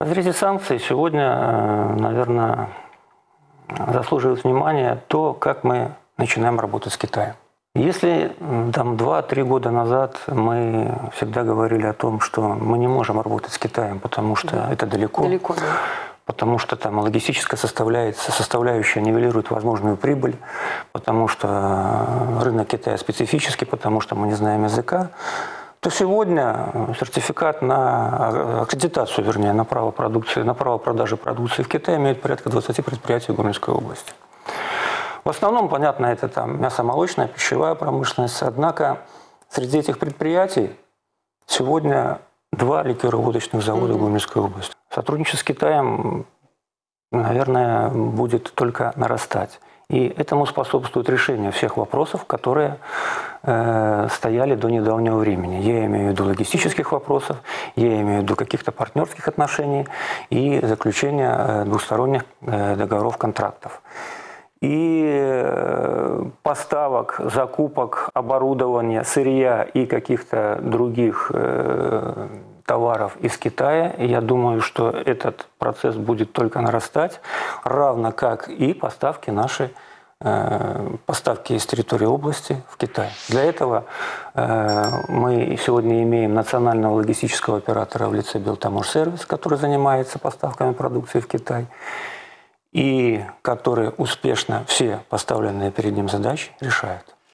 В разрезе санкций сегодня, э, наверное, заслуживает внимания то, как мы начинаем работать с Китаем. Если там 2-3 года назад мы всегда говорили о том, что мы не можем работать с Китаем, потому что это далеко, Далеко, да. потому что там логистическая составляется, составляющая нивелирует возможную прибыль, потому что э, рынок Китая специфический, потому что мы не знаем языка, то сегодня сертификат на а, аккредитацию, вернее, на право продукции, на право продажи продукции в Китае имеет порядка 20 предприятий Гомельской области. В основном, понятно, это там мясомолочная, пищевая промышленность. Однако среди этих предприятий сегодня два ликероводочных завода Гомельской области. Сотрудничество с Китаем, наверное, будет только нарастать. И этому способствует решение всех вопросов, которые э, стояли до недавнего времени. Я имею в виду логистических вопросов, я имею в виду каких-то партнерских отношений и заключения э, двусторонних э, договоров, контрактов и поставок, закупок, оборудования, сырья и каких-то других товаров из Китая. Я думаю, что этот процесс будет только нарастать, равно как и поставки наши поставки из территории области в Китай. Для этого э, мы сегодня имеем национального логистического оператора в лице Белтаморсервис, который занимается поставками продукции в Китай и который успешно все поставленные перед ним задачи решает.